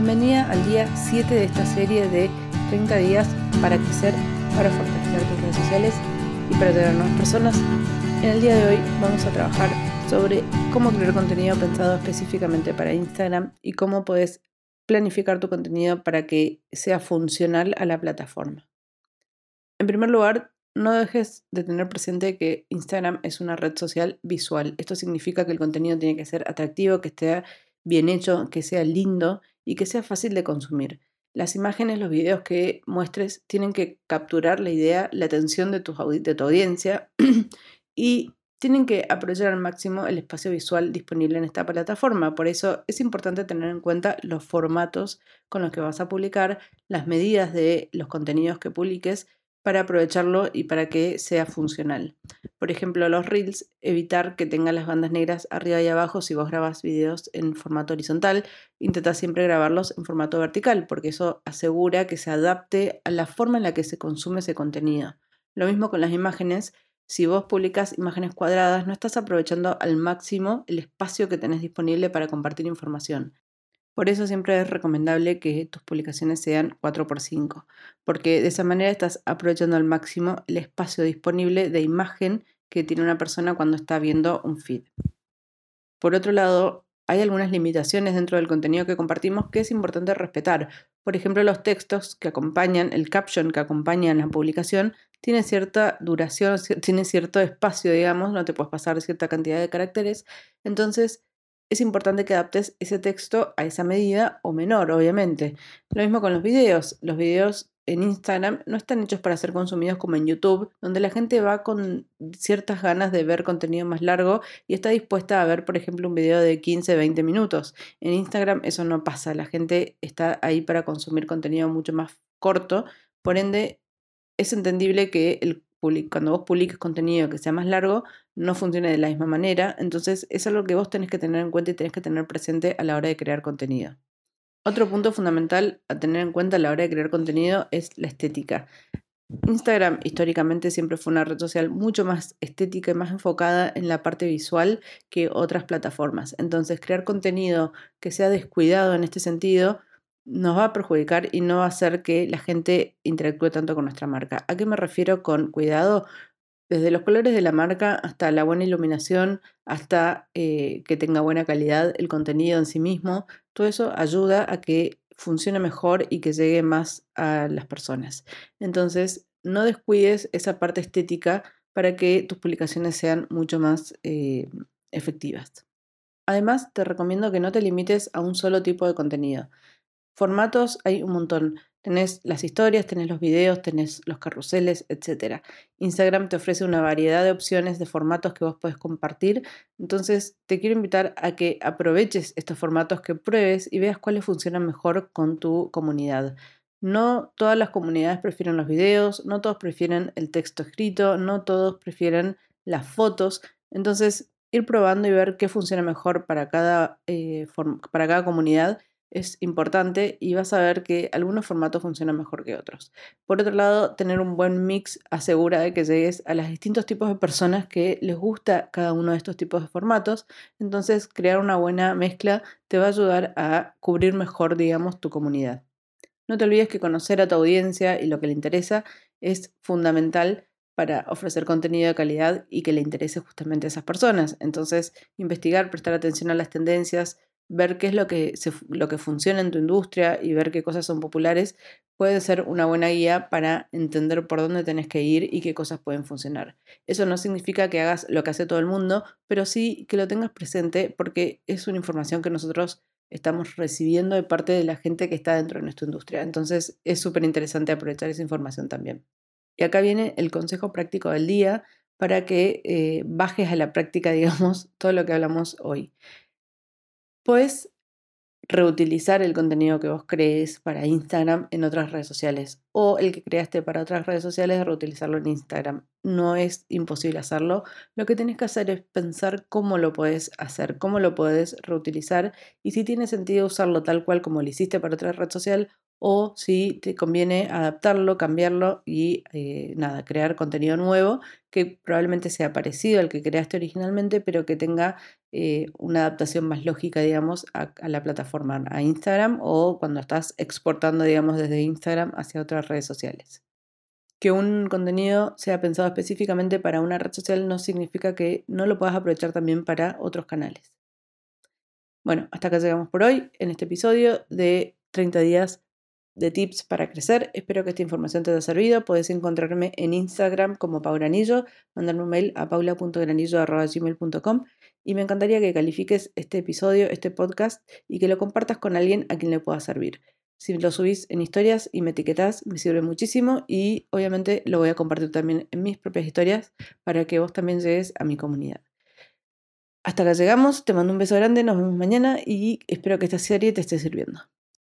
Bienvenida al día 7 de esta serie de 30 días para crecer, para fortalecer tus redes sociales y para tener nuevas personas. En el día de hoy vamos a trabajar sobre cómo crear contenido pensado específicamente para Instagram y cómo puedes planificar tu contenido para que sea funcional a la plataforma. En primer lugar, no dejes de tener presente que Instagram es una red social visual. Esto significa que el contenido tiene que ser atractivo, que esté bien hecho, que sea lindo y que sea fácil de consumir. Las imágenes, los videos que muestres tienen que capturar la idea, la atención de tu, audiencia y tienen que aprovechar al máximo el espacio visual disponible en esta plataforma. Por eso es importante tener en cuenta los formatos con los que vas a publicar, las medidas de los contenidos que publiques para aprovecharlo y para que sea funcional. Por ejemplo, los reels, evitar que tengan las bandas negras arriba y abajo si vos grabas videos en formato horizontal, intenta siempre grabarlos en formato vertical porque eso asegura que se adapte a la forma en la que se consume ese contenido. Lo mismo con las imágenes, si vos publicas imágenes cuadradas, no estás aprovechando al máximo el espacio que tenés disponible para compartir información. Por eso siempre es recomendable que tus publicaciones sean 4x5, porque de esa manera estás aprovechando al máximo el espacio disponible de imagen que tiene una persona cuando está viendo un feed. Por otro lado, hay algunas limitaciones dentro del contenido que compartimos que es importante respetar. Por ejemplo, los textos que acompañan, el caption que acompaña la publicación, tiene cierta duración, tiene cierto espacio, digamos, no te puedes pasar cierta cantidad de caracteres. Entonces, es importante que adaptes ese texto a esa medida o menor, obviamente. Lo mismo con los videos. Los videos en Instagram no están hechos para ser consumidos como en YouTube, donde la gente va con ciertas ganas de ver contenido más largo y está dispuesta a ver, por ejemplo, un video de 15, 20 minutos. En Instagram eso no pasa, la gente está ahí para consumir contenido mucho más corto, por ende es entendible que el cuando vos publiques contenido que sea más largo, no funcione de la misma manera. Entonces es algo que vos tenés que tener en cuenta y tenés que tener presente a la hora de crear contenido. Otro punto fundamental a tener en cuenta a la hora de crear contenido es la estética. Instagram históricamente siempre fue una red social mucho más estética y más enfocada en la parte visual que otras plataformas. Entonces, crear contenido que sea descuidado en este sentido nos va a perjudicar y no va a hacer que la gente interactúe tanto con nuestra marca. ¿A qué me refiero con cuidado? Desde los colores de la marca hasta la buena iluminación, hasta eh, que tenga buena calidad el contenido en sí mismo, todo eso ayuda a que funcione mejor y que llegue más a las personas. Entonces, no descuides esa parte estética para que tus publicaciones sean mucho más eh, efectivas. Además, te recomiendo que no te limites a un solo tipo de contenido. Formatos hay un montón. Tenés las historias, tenés los videos, tenés los carruseles, etc. Instagram te ofrece una variedad de opciones de formatos que vos podés compartir. Entonces te quiero invitar a que aproveches estos formatos, que pruebes y veas cuáles funcionan mejor con tu comunidad. No todas las comunidades prefieren los videos, no todos prefieren el texto escrito, no todos prefieren las fotos. Entonces ir probando y ver qué funciona mejor para cada, eh, para cada comunidad es importante y vas a ver que algunos formatos funcionan mejor que otros. Por otro lado, tener un buen mix asegura de que llegues a los distintos tipos de personas que les gusta cada uno de estos tipos de formatos. Entonces, crear una buena mezcla te va a ayudar a cubrir mejor, digamos, tu comunidad. No te olvides que conocer a tu audiencia y lo que le interesa es fundamental para ofrecer contenido de calidad y que le interese justamente a esas personas. Entonces, investigar, prestar atención a las tendencias, ver qué es lo que, lo que funciona en tu industria y ver qué cosas son populares puede ser una buena guía para entender por dónde tenés que ir y qué cosas pueden funcionar. Eso no significa que hagas lo que hace todo el mundo, pero sí que lo tengas presente porque es una información que nosotros estamos recibiendo de parte de la gente que está dentro de nuestra industria. Entonces es súper interesante aprovechar esa información también. Y acá viene el consejo práctico del día para que eh, bajes a la práctica, digamos, todo lo que hablamos hoy. Puedes reutilizar el contenido que vos crees para Instagram en otras redes sociales o el que creaste para otras redes sociales reutilizarlo en Instagram. No es imposible hacerlo. Lo que tienes que hacer es pensar cómo lo puedes hacer, cómo lo puedes reutilizar y si tiene sentido usarlo tal cual como lo hiciste para otra red social o si te conviene adaptarlo, cambiarlo y eh, nada, crear contenido nuevo que probablemente sea parecido al que creaste originalmente, pero que tenga eh, una adaptación más lógica, digamos, a, a, la plataforma, a Instagram o cuando estás exportando, digamos, desde Instagram hacia otras redes sociales. Que un contenido sea pensado específicamente para una red social no significa que no lo puedas aprovechar también para otros canales. Bueno, hasta acá llegamos por hoy en este episodio de 30 días de tips para crecer. Espero que esta información te haya servido. Puedes encontrarme en Instagram como Paugranillo, mandarme un mail a paula.granillo.gmail.com y me encantaría que califiques este episodio, este podcast y que lo compartas con alguien a quien le pueda servir. Si lo subís en historias y me etiquetas, me sirve muchísimo y obviamente lo voy a compartir también en mis propias historias para que vos también llegues a mi comunidad. Hasta acá llegamos, te mando un beso grande, nos vemos mañana y espero que esta serie te esté sirviendo.